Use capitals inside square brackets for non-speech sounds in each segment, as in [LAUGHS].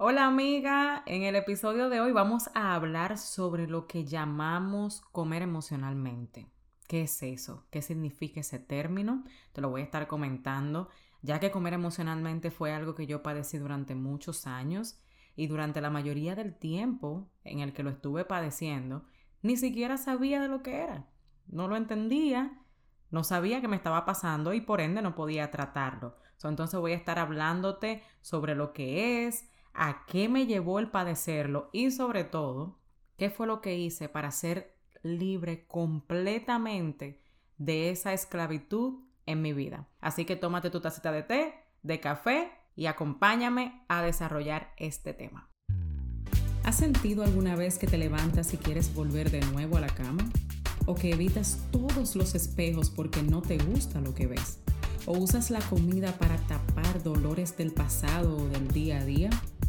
Hola amiga, en el episodio de hoy vamos a hablar sobre lo que llamamos comer emocionalmente. ¿Qué es eso? ¿Qué significa ese término? Te lo voy a estar comentando, ya que comer emocionalmente fue algo que yo padecí durante muchos años y durante la mayoría del tiempo en el que lo estuve padeciendo, ni siquiera sabía de lo que era. No lo entendía, no sabía qué me estaba pasando y por ende no podía tratarlo. entonces voy a estar hablándote sobre lo que es, a qué me llevó el padecerlo y sobre todo, qué fue lo que hice para ser libre completamente de esa esclavitud en mi vida. Así que tómate tu tacita de té, de café y acompáñame a desarrollar este tema. ¿Has sentido alguna vez que te levantas y quieres volver de nuevo a la cama? ¿O que evitas todos los espejos porque no te gusta lo que ves? ¿O usas la comida para tapar dolores del pasado o del día a día?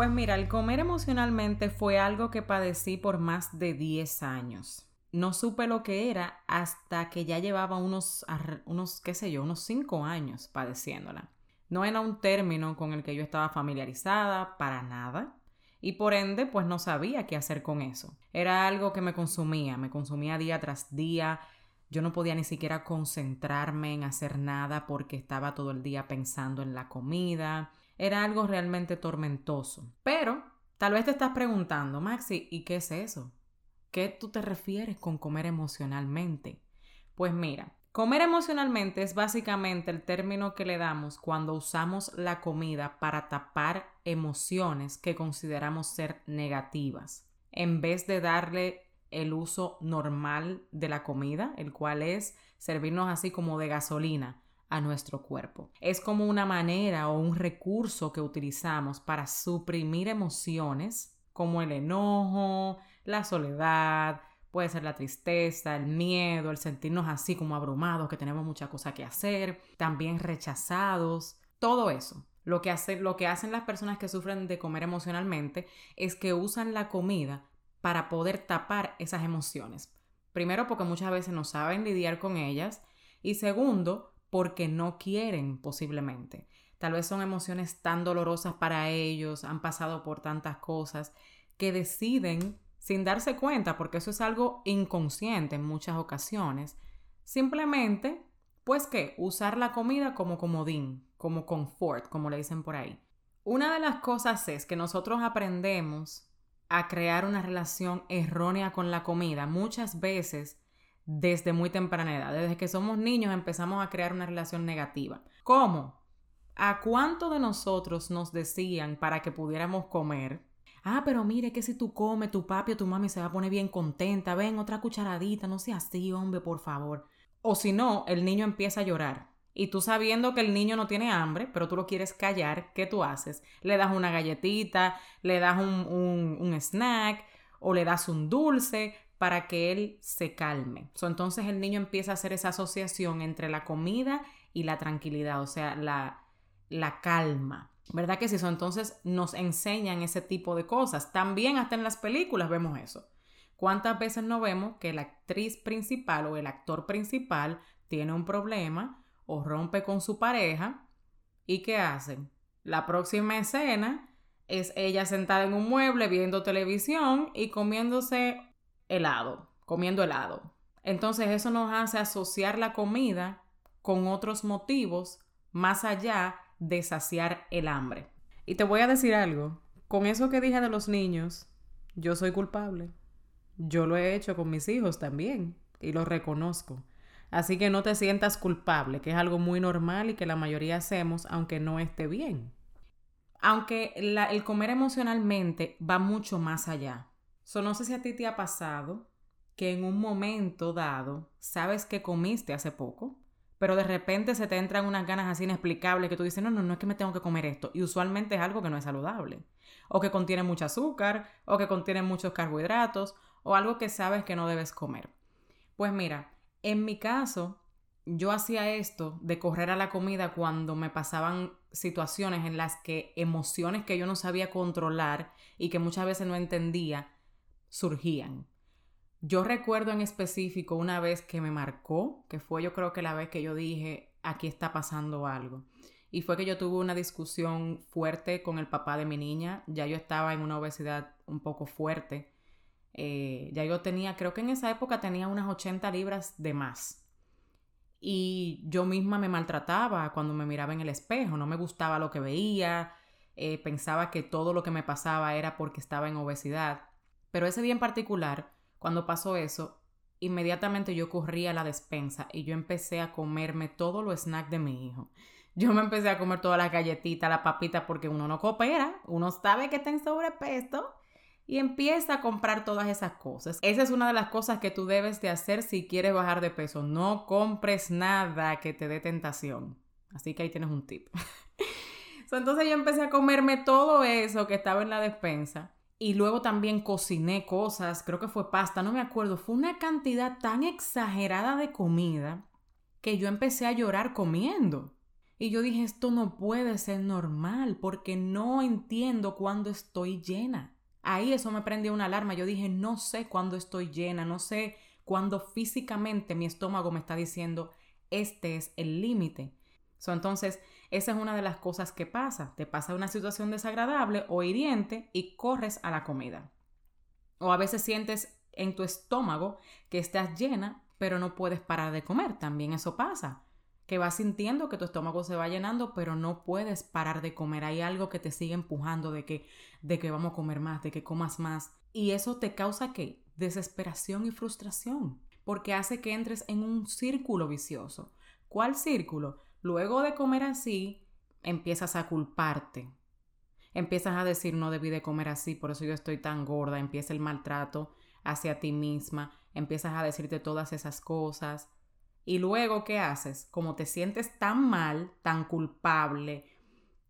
Pues mira, el comer emocionalmente fue algo que padecí por más de 10 años. No supe lo que era hasta que ya llevaba unos, unos qué sé yo, unos 5 años padeciéndola. No era un término con el que yo estaba familiarizada para nada y por ende pues no sabía qué hacer con eso. Era algo que me consumía, me consumía día tras día. Yo no podía ni siquiera concentrarme en hacer nada porque estaba todo el día pensando en la comida era algo realmente tormentoso. Pero tal vez te estás preguntando, Maxi, ¿y qué es eso? ¿Qué tú te refieres con comer emocionalmente? Pues mira, comer emocionalmente es básicamente el término que le damos cuando usamos la comida para tapar emociones que consideramos ser negativas, en vez de darle el uso normal de la comida, el cual es servirnos así como de gasolina a nuestro cuerpo. Es como una manera o un recurso que utilizamos para suprimir emociones como el enojo, la soledad, puede ser la tristeza, el miedo, el sentirnos así como abrumados, que tenemos mucha cosa que hacer, también rechazados, todo eso. Lo que, hace, lo que hacen las personas que sufren de comer emocionalmente es que usan la comida para poder tapar esas emociones. Primero porque muchas veces no saben lidiar con ellas y segundo porque no quieren posiblemente. Tal vez son emociones tan dolorosas para ellos, han pasado por tantas cosas, que deciden, sin darse cuenta, porque eso es algo inconsciente en muchas ocasiones, simplemente, pues que, usar la comida como comodín, como confort, como le dicen por ahí. Una de las cosas es que nosotros aprendemos a crear una relación errónea con la comida muchas veces desde muy temprana edad. Desde que somos niños empezamos a crear una relación negativa. ¿Cómo? ¿A cuánto de nosotros nos decían para que pudiéramos comer? Ah, pero mire que si tú comes, tu papi o tu mami se va a poner bien contenta. Ven, otra cucharadita, no sea así, hombre, por favor. O si no, el niño empieza a llorar. Y tú sabiendo que el niño no tiene hambre, pero tú lo quieres callar, ¿qué tú haces? Le das una galletita, le das un, un, un snack o le das un dulce para que él se calme. entonces el niño empieza a hacer esa asociación entre la comida y la tranquilidad, o sea, la, la calma. ¿Verdad que sí? eso entonces nos enseñan ese tipo de cosas. También hasta en las películas vemos eso. ¿Cuántas veces no vemos que la actriz principal o el actor principal tiene un problema o rompe con su pareja? ¿Y qué hacen? La próxima escena es ella sentada en un mueble viendo televisión y comiéndose helado, comiendo helado. Entonces eso nos hace asociar la comida con otros motivos más allá de saciar el hambre. Y te voy a decir algo, con eso que dije de los niños, yo soy culpable. Yo lo he hecho con mis hijos también y lo reconozco. Así que no te sientas culpable, que es algo muy normal y que la mayoría hacemos aunque no esté bien. Aunque el comer emocionalmente va mucho más allá. So, no sé si a ti te ha pasado que en un momento dado sabes que comiste hace poco, pero de repente se te entran unas ganas así inexplicables que tú dices, no, no, no es que me tengo que comer esto. Y usualmente es algo que no es saludable. O que contiene mucho azúcar, o que contiene muchos carbohidratos, o algo que sabes que no debes comer. Pues mira, en mi caso, yo hacía esto de correr a la comida cuando me pasaban situaciones en las que emociones que yo no sabía controlar y que muchas veces no entendía surgían. Yo recuerdo en específico una vez que me marcó, que fue yo creo que la vez que yo dije, aquí está pasando algo. Y fue que yo tuve una discusión fuerte con el papá de mi niña. Ya yo estaba en una obesidad un poco fuerte. Eh, ya yo tenía, creo que en esa época tenía unas 80 libras de más. Y yo misma me maltrataba cuando me miraba en el espejo. No me gustaba lo que veía. Eh, pensaba que todo lo que me pasaba era porque estaba en obesidad. Pero ese día en particular, cuando pasó eso, inmediatamente yo corrí a la despensa y yo empecé a comerme todo lo snack de mi hijo. Yo me empecé a comer todas las galletitas, la papita, porque uno no coopera, uno sabe que está en sobrepeso y empieza a comprar todas esas cosas. Esa es una de las cosas que tú debes de hacer si quieres bajar de peso. No compres nada que te dé tentación. Así que ahí tienes un tip. [LAUGHS] Entonces yo empecé a comerme todo eso que estaba en la despensa. Y luego también cociné cosas, creo que fue pasta, no me acuerdo. Fue una cantidad tan exagerada de comida que yo empecé a llorar comiendo. Y yo dije, esto no puede ser normal porque no entiendo cuándo estoy llena. Ahí eso me prendió una alarma. Yo dije, no sé cuándo estoy llena, no sé cuándo físicamente mi estómago me está diciendo, este es el límite. entonces, esa es una de las cosas que pasa. Te pasa una situación desagradable o hiriente y corres a la comida. O a veces sientes en tu estómago que estás llena, pero no puedes parar de comer. También eso pasa que vas sintiendo que tu estómago se va llenando, pero no puedes parar de comer. Hay algo que te sigue empujando de que, de que vamos a comer más, de que comas más. Y eso te causa qué? Desesperación y frustración, porque hace que entres en un círculo vicioso. ¿Cuál círculo? Luego de comer así, empiezas a culparte. Empiezas a decir, no debí de comer así, por eso yo estoy tan gorda. Empieza el maltrato hacia ti misma. Empiezas a decirte todas esas cosas y luego, ¿qué haces? Como te sientes tan mal, tan culpable,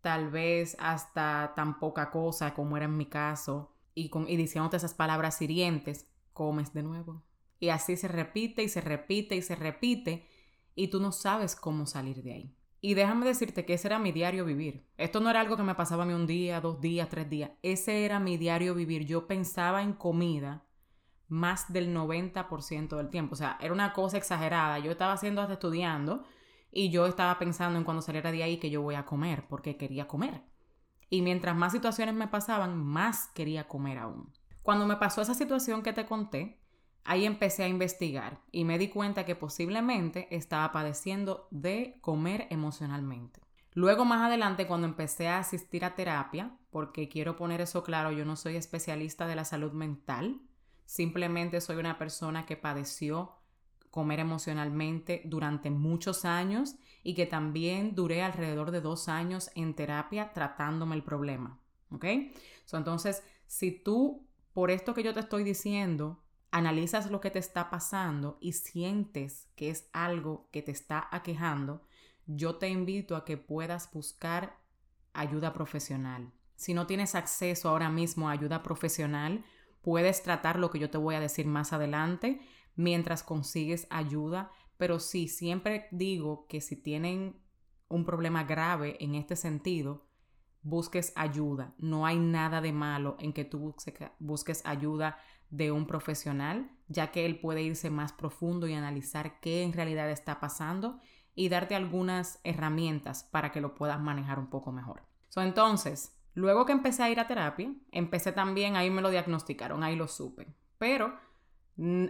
tal vez hasta tan poca cosa como era en mi caso, y, con, y diciéndote esas palabras hirientes, comes de nuevo. Y así se repite y se repite y se repite, y tú no sabes cómo salir de ahí. Y déjame decirte que ese era mi diario vivir. Esto no era algo que me pasaba a mí un día, dos días, tres días. Ese era mi diario vivir. Yo pensaba en comida más del 90% del tiempo. O sea, era una cosa exagerada. Yo estaba haciendo hasta estudiando y yo estaba pensando en cuando saliera de ahí que yo voy a comer, porque quería comer. Y mientras más situaciones me pasaban, más quería comer aún. Cuando me pasó esa situación que te conté, ahí empecé a investigar y me di cuenta que posiblemente estaba padeciendo de comer emocionalmente. Luego más adelante, cuando empecé a asistir a terapia, porque quiero poner eso claro, yo no soy especialista de la salud mental, Simplemente soy una persona que padeció comer emocionalmente durante muchos años y que también duré alrededor de dos años en terapia tratándome el problema. ¿Ok? entonces, si tú, por esto que yo te estoy diciendo, analizas lo que te está pasando y sientes que es algo que te está aquejando, yo te invito a que puedas buscar ayuda profesional. Si no tienes acceso ahora mismo a ayuda profesional, Puedes tratar lo que yo te voy a decir más adelante mientras consigues ayuda, pero sí, siempre digo que si tienen un problema grave en este sentido, busques ayuda. No hay nada de malo en que tú busques ayuda de un profesional, ya que él puede irse más profundo y analizar qué en realidad está pasando y darte algunas herramientas para que lo puedas manejar un poco mejor. entonces, Luego que empecé a ir a terapia, empecé también, ahí me lo diagnosticaron, ahí lo supe. Pero,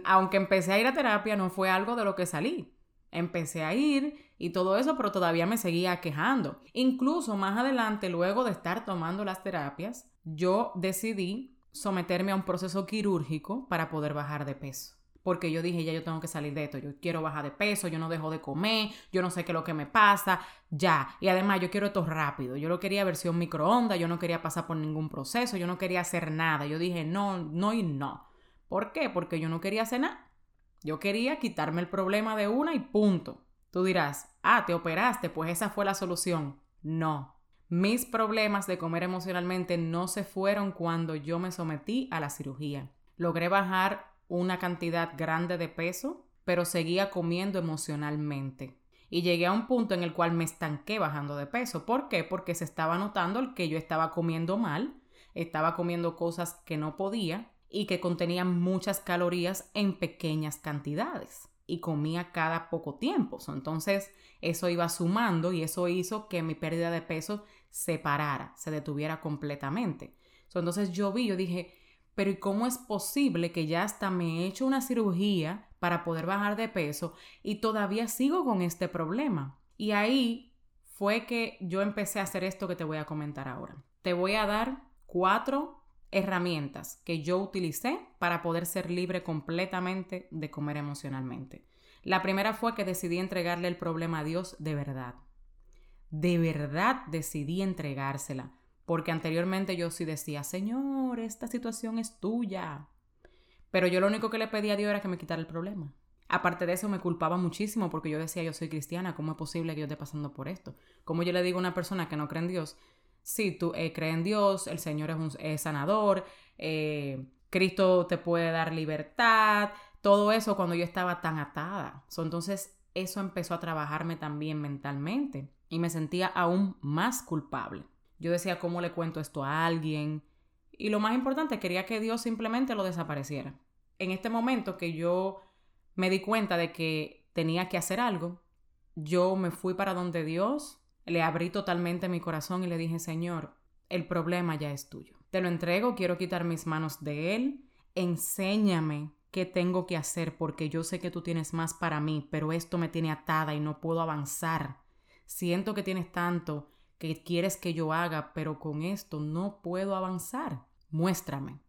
aunque empecé a ir a terapia, no fue algo de lo que salí. Empecé a ir y todo eso, pero todavía me seguía quejando. Incluso más adelante, luego de estar tomando las terapias, yo decidí someterme a un proceso quirúrgico para poder bajar de peso porque yo dije, ya yo tengo que salir de esto, yo quiero bajar de peso, yo no dejo de comer, yo no sé qué es lo que me pasa, ya. Y además yo quiero esto rápido, yo lo quería versión microondas, yo no quería pasar por ningún proceso, yo no quería hacer nada, yo dije, no, no y no. ¿Por qué? Porque yo no quería hacer nada. Yo quería quitarme el problema de una y punto. Tú dirás, ah, te operaste, pues esa fue la solución. No. Mis problemas de comer emocionalmente no se fueron cuando yo me sometí a la cirugía. Logré bajar una cantidad grande de peso, pero seguía comiendo emocionalmente. Y llegué a un punto en el cual me estanqué bajando de peso. ¿Por qué? Porque se estaba notando el que yo estaba comiendo mal, estaba comiendo cosas que no podía y que contenían muchas calorías en pequeñas cantidades y comía cada poco tiempo. Entonces eso iba sumando y eso hizo que mi pérdida de peso se parara, se detuviera completamente. Entonces yo vi, yo dije, pero ¿y cómo es posible que ya hasta me he hecho una cirugía para poder bajar de peso y todavía sigo con este problema? Y ahí fue que yo empecé a hacer esto que te voy a comentar ahora. Te voy a dar cuatro herramientas que yo utilicé para poder ser libre completamente de comer emocionalmente. La primera fue que decidí entregarle el problema a Dios de verdad. De verdad decidí entregársela, porque anteriormente yo sí decía, Señor, esta situación es tuya. Pero yo lo único que le pedía a Dios era que me quitara el problema. Aparte de eso, me culpaba muchísimo porque yo decía, yo soy cristiana, ¿cómo es posible que yo esté pasando por esto? ¿Cómo yo le digo a una persona que no cree en Dios, si tú eh, crees en Dios, el Señor es un sanador, eh, Cristo te puede dar libertad, todo eso cuando yo estaba tan atada. entonces eso empezó a trabajarme también mentalmente y me sentía aún más culpable. Yo decía, ¿cómo le cuento esto a alguien? Y lo más importante, quería que Dios simplemente lo desapareciera. En este momento que yo me di cuenta de que tenía que hacer algo, yo me fui para donde Dios le abrí totalmente mi corazón y le dije, Señor, el problema ya es tuyo. Te lo entrego, quiero quitar mis manos de él. Enséñame qué tengo que hacer porque yo sé que tú tienes más para mí, pero esto me tiene atada y no puedo avanzar. Siento que tienes tanto que quieres que yo haga, pero con esto no puedo avanzar. Muéstrame.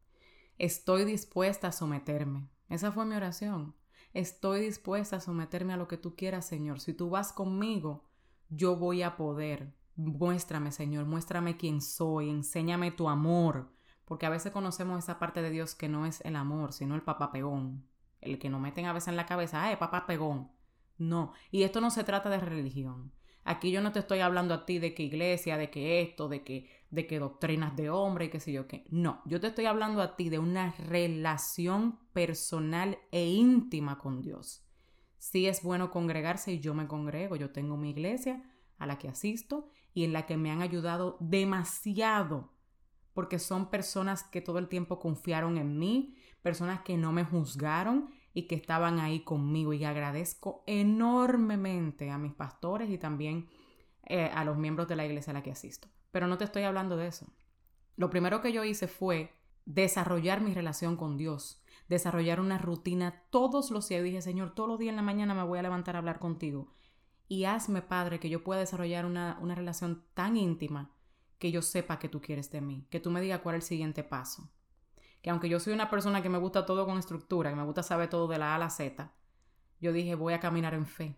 Estoy dispuesta a someterme. Esa fue mi oración. Estoy dispuesta a someterme a lo que tú quieras, Señor. Si tú vas conmigo, yo voy a poder. Muéstrame, Señor, muéstrame quién soy, enséñame tu amor, porque a veces conocemos esa parte de Dios que no es el amor, sino el papá pegón, el que nos meten a veces en la cabeza, ¡ay, papá pegón! No, y esto no se trata de religión. Aquí yo no te estoy hablando a ti de que iglesia, de que esto, de que, de que doctrinas de hombre y qué sé yo qué. No, yo te estoy hablando a ti de una relación personal e íntima con Dios. Sí es bueno congregarse y yo me congrego, yo tengo mi iglesia a la que asisto y en la que me han ayudado demasiado, porque son personas que todo el tiempo confiaron en mí, personas que no me juzgaron y que estaban ahí conmigo y agradezco enormemente a mis pastores y también eh, a los miembros de la iglesia a la que asisto. Pero no te estoy hablando de eso. Lo primero que yo hice fue desarrollar mi relación con Dios, desarrollar una rutina todos los días. dije, Señor, todos los días en la mañana me voy a levantar a hablar contigo. Y hazme, Padre, que yo pueda desarrollar una, una relación tan íntima que yo sepa que tú quieres de mí, que tú me digas cuál es el siguiente paso. Que aunque yo soy una persona que me gusta todo con estructura, que me gusta saber todo de la A a la Z, yo dije, voy a caminar en fe.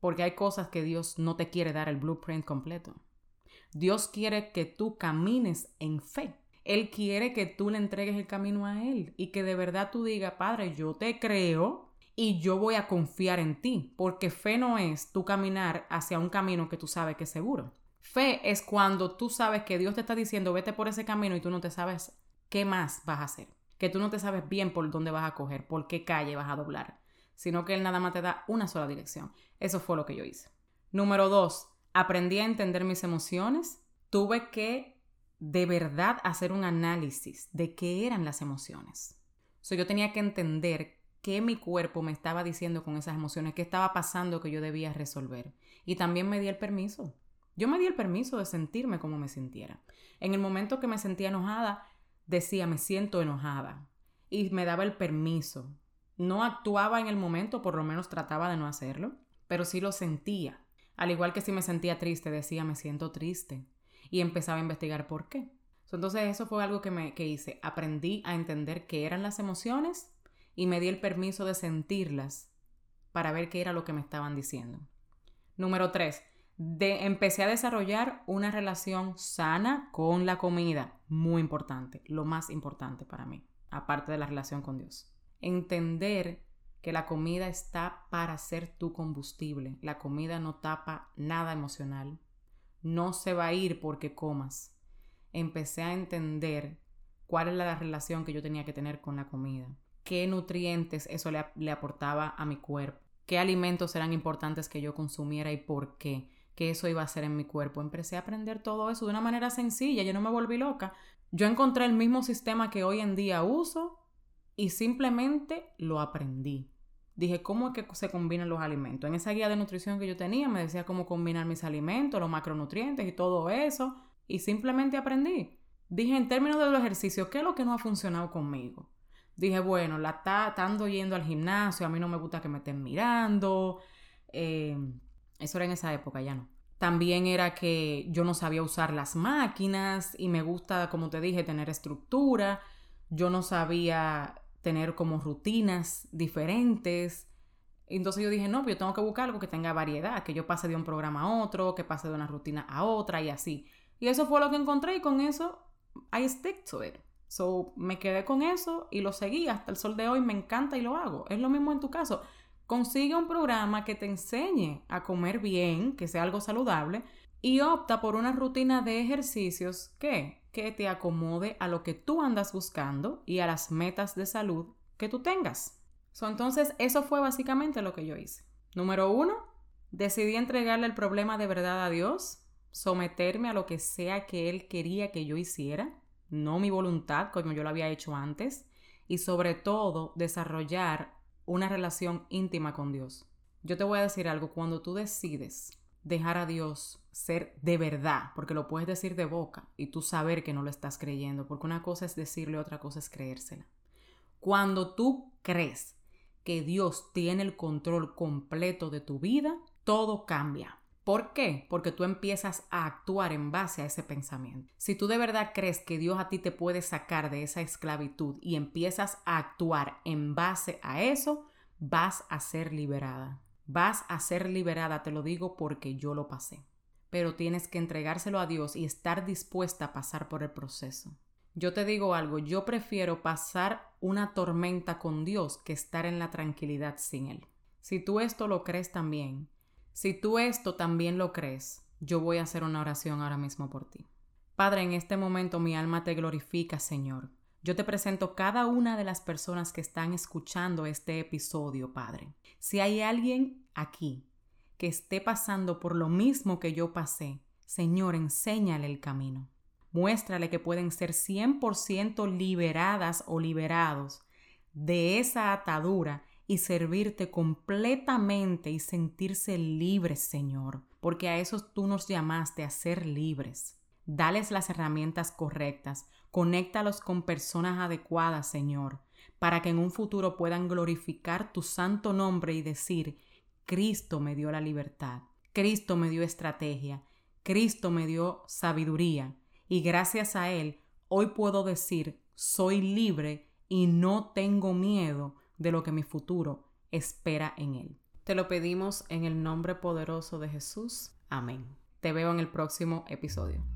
Porque hay cosas que Dios no te quiere dar el blueprint completo. Dios quiere que tú camines en fe. Él quiere que tú le entregues el camino a Él y que de verdad tú digas, Padre, yo te creo y yo voy a confiar en ti, porque fe no es tú caminar hacia un camino que tú sabes que es seguro. Fe es cuando tú sabes que Dios te está diciendo, vete por ese camino y tú no te sabes qué más vas a hacer, que tú no te sabes bien por dónde vas a coger, por qué calle vas a doblar, sino que Él nada más te da una sola dirección. Eso fue lo que yo hice. Número dos, aprendí a entender mis emociones. Tuve que de verdad hacer un análisis de qué eran las emociones. So, yo tenía que entender qué mi cuerpo me estaba diciendo con esas emociones, qué estaba pasando que yo debía resolver. Y también me di el permiso. Yo me di el permiso de sentirme como me sintiera. En el momento que me sentía enojada, decía, me siento enojada. Y me daba el permiso. No actuaba en el momento, por lo menos trataba de no hacerlo, pero sí lo sentía. Al igual que si me sentía triste, decía, me siento triste y empezaba a investigar por qué. Entonces eso fue algo que, me, que hice. Aprendí a entender qué eran las emociones y me di el permiso de sentirlas para ver qué era lo que me estaban diciendo. Número tres, de, empecé a desarrollar una relación sana con la comida. Muy importante, lo más importante para mí, aparte de la relación con Dios. Entender que la comida está para ser tu combustible. La comida no tapa nada emocional no se va a ir porque comas. Empecé a entender cuál era la relación que yo tenía que tener con la comida. qué nutrientes eso le, aportaba a mi cuerpo, qué alimentos eran importantes que yo consumiera y por qué que eso iba a hacer en mi cuerpo. Empecé a aprender todo eso de una manera sencilla, yo no me volví loca. Yo encontré el mismo sistema que hoy en día uso y simplemente lo aprendí. Dije, ¿cómo es que se combinan los alimentos? En esa guía de nutrición que yo tenía me decía cómo combinar mis alimentos, los macronutrientes y todo eso. Y simplemente aprendí. Dije, en términos de los ejercicios, ¿qué es lo que no ha funcionado conmigo? Dije, bueno, la estando yendo al gimnasio, a mí no me gusta que me estén mirando. Eh, eso era en esa época, ya no. También era que yo no sabía usar las máquinas y me gusta, como te dije, tener estructura. Yo no sabía tener como rutinas diferentes. Entonces yo dije, no, pues yo tengo que buscar algo que tenga variedad, que yo pase de un programa a otro, que pase de una rutina a otra y así. Y eso fue lo que encontré y con eso I stick to it. So me quedé con eso y lo seguí hasta el sol de hoy, me encanta y lo hago. Es lo mismo en tu caso. Consigue un programa que te enseñe a comer bien, que sea algo saludable, y opta por una rutina de ejercicios que, que te acomode a lo que tú andas buscando y a las metas de salud que tú tengas. entonces, eso fue básicamente lo que yo hice. Número uno, decidí entregarle el problema de verdad a Dios, someterme a lo que sea que Él quería que yo hiciera, no mi voluntad como yo lo había hecho antes, y sobre todo desarrollar una relación íntima con Dios. Yo te voy a decir algo, cuando tú decides dejar a Dios ser de verdad, porque lo puedes decir de boca y tú saber que no lo estás creyendo, porque una cosa es decirle, otra cosa es creérsela. Cuando tú crees que Dios tiene el control completo de tu vida, todo cambia. ¿Por qué? Porque tú empiezas a actuar en base a ese pensamiento. Si tú de verdad crees que Dios a ti te puede sacar de esa esclavitud y empiezas a actuar en base a eso, vas a ser liberada. Vas a ser liberada, te lo digo porque yo lo pasé. Pero tienes que entregárselo a Dios y estar dispuesta a pasar por el proceso. Yo te digo algo, yo prefiero pasar una tormenta con Dios que estar en la tranquilidad sin Él. Si tú esto lo crees también, si tú esto también lo crees, yo voy a hacer una oración ahora mismo por ti. Padre, en este momento mi alma te glorifica, Señor. Yo te presento cada una de las personas que están escuchando este episodio, Padre. Si hay alguien aquí que esté pasando por lo mismo que yo pasé, Señor, enséñale el camino. Muéstrale que pueden ser 100% liberadas o liberados de esa atadura y servirte completamente y sentirse libres, Señor, porque a eso tú nos llamaste a ser libres. Dales las herramientas correctas, conéctalos con personas adecuadas, Señor, para que en un futuro puedan glorificar tu santo nombre y decir, Cristo me dio la libertad, Cristo me dio estrategia, Cristo me dio sabiduría, y gracias a Él hoy puedo decir, soy libre y no tengo miedo de lo que mi futuro espera en Él. Te lo pedimos en el nombre poderoso de Jesús. Amén. Te veo en el próximo episodio.